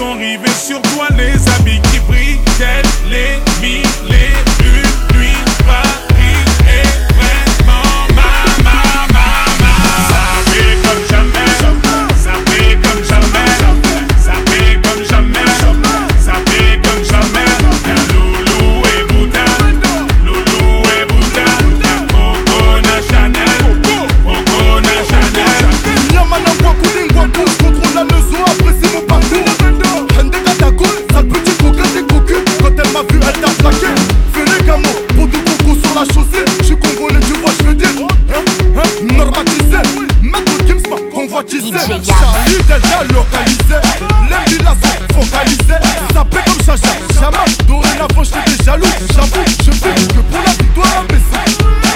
sont rivés sur toi, les habits qui brillent, tels les mille suis déjà localisé Les villas sont focalisés Sapé comme Chacha, Jamais Dorénavant j'étais déjà jaloux. J'avoue, je fais que pour la victoire imbécile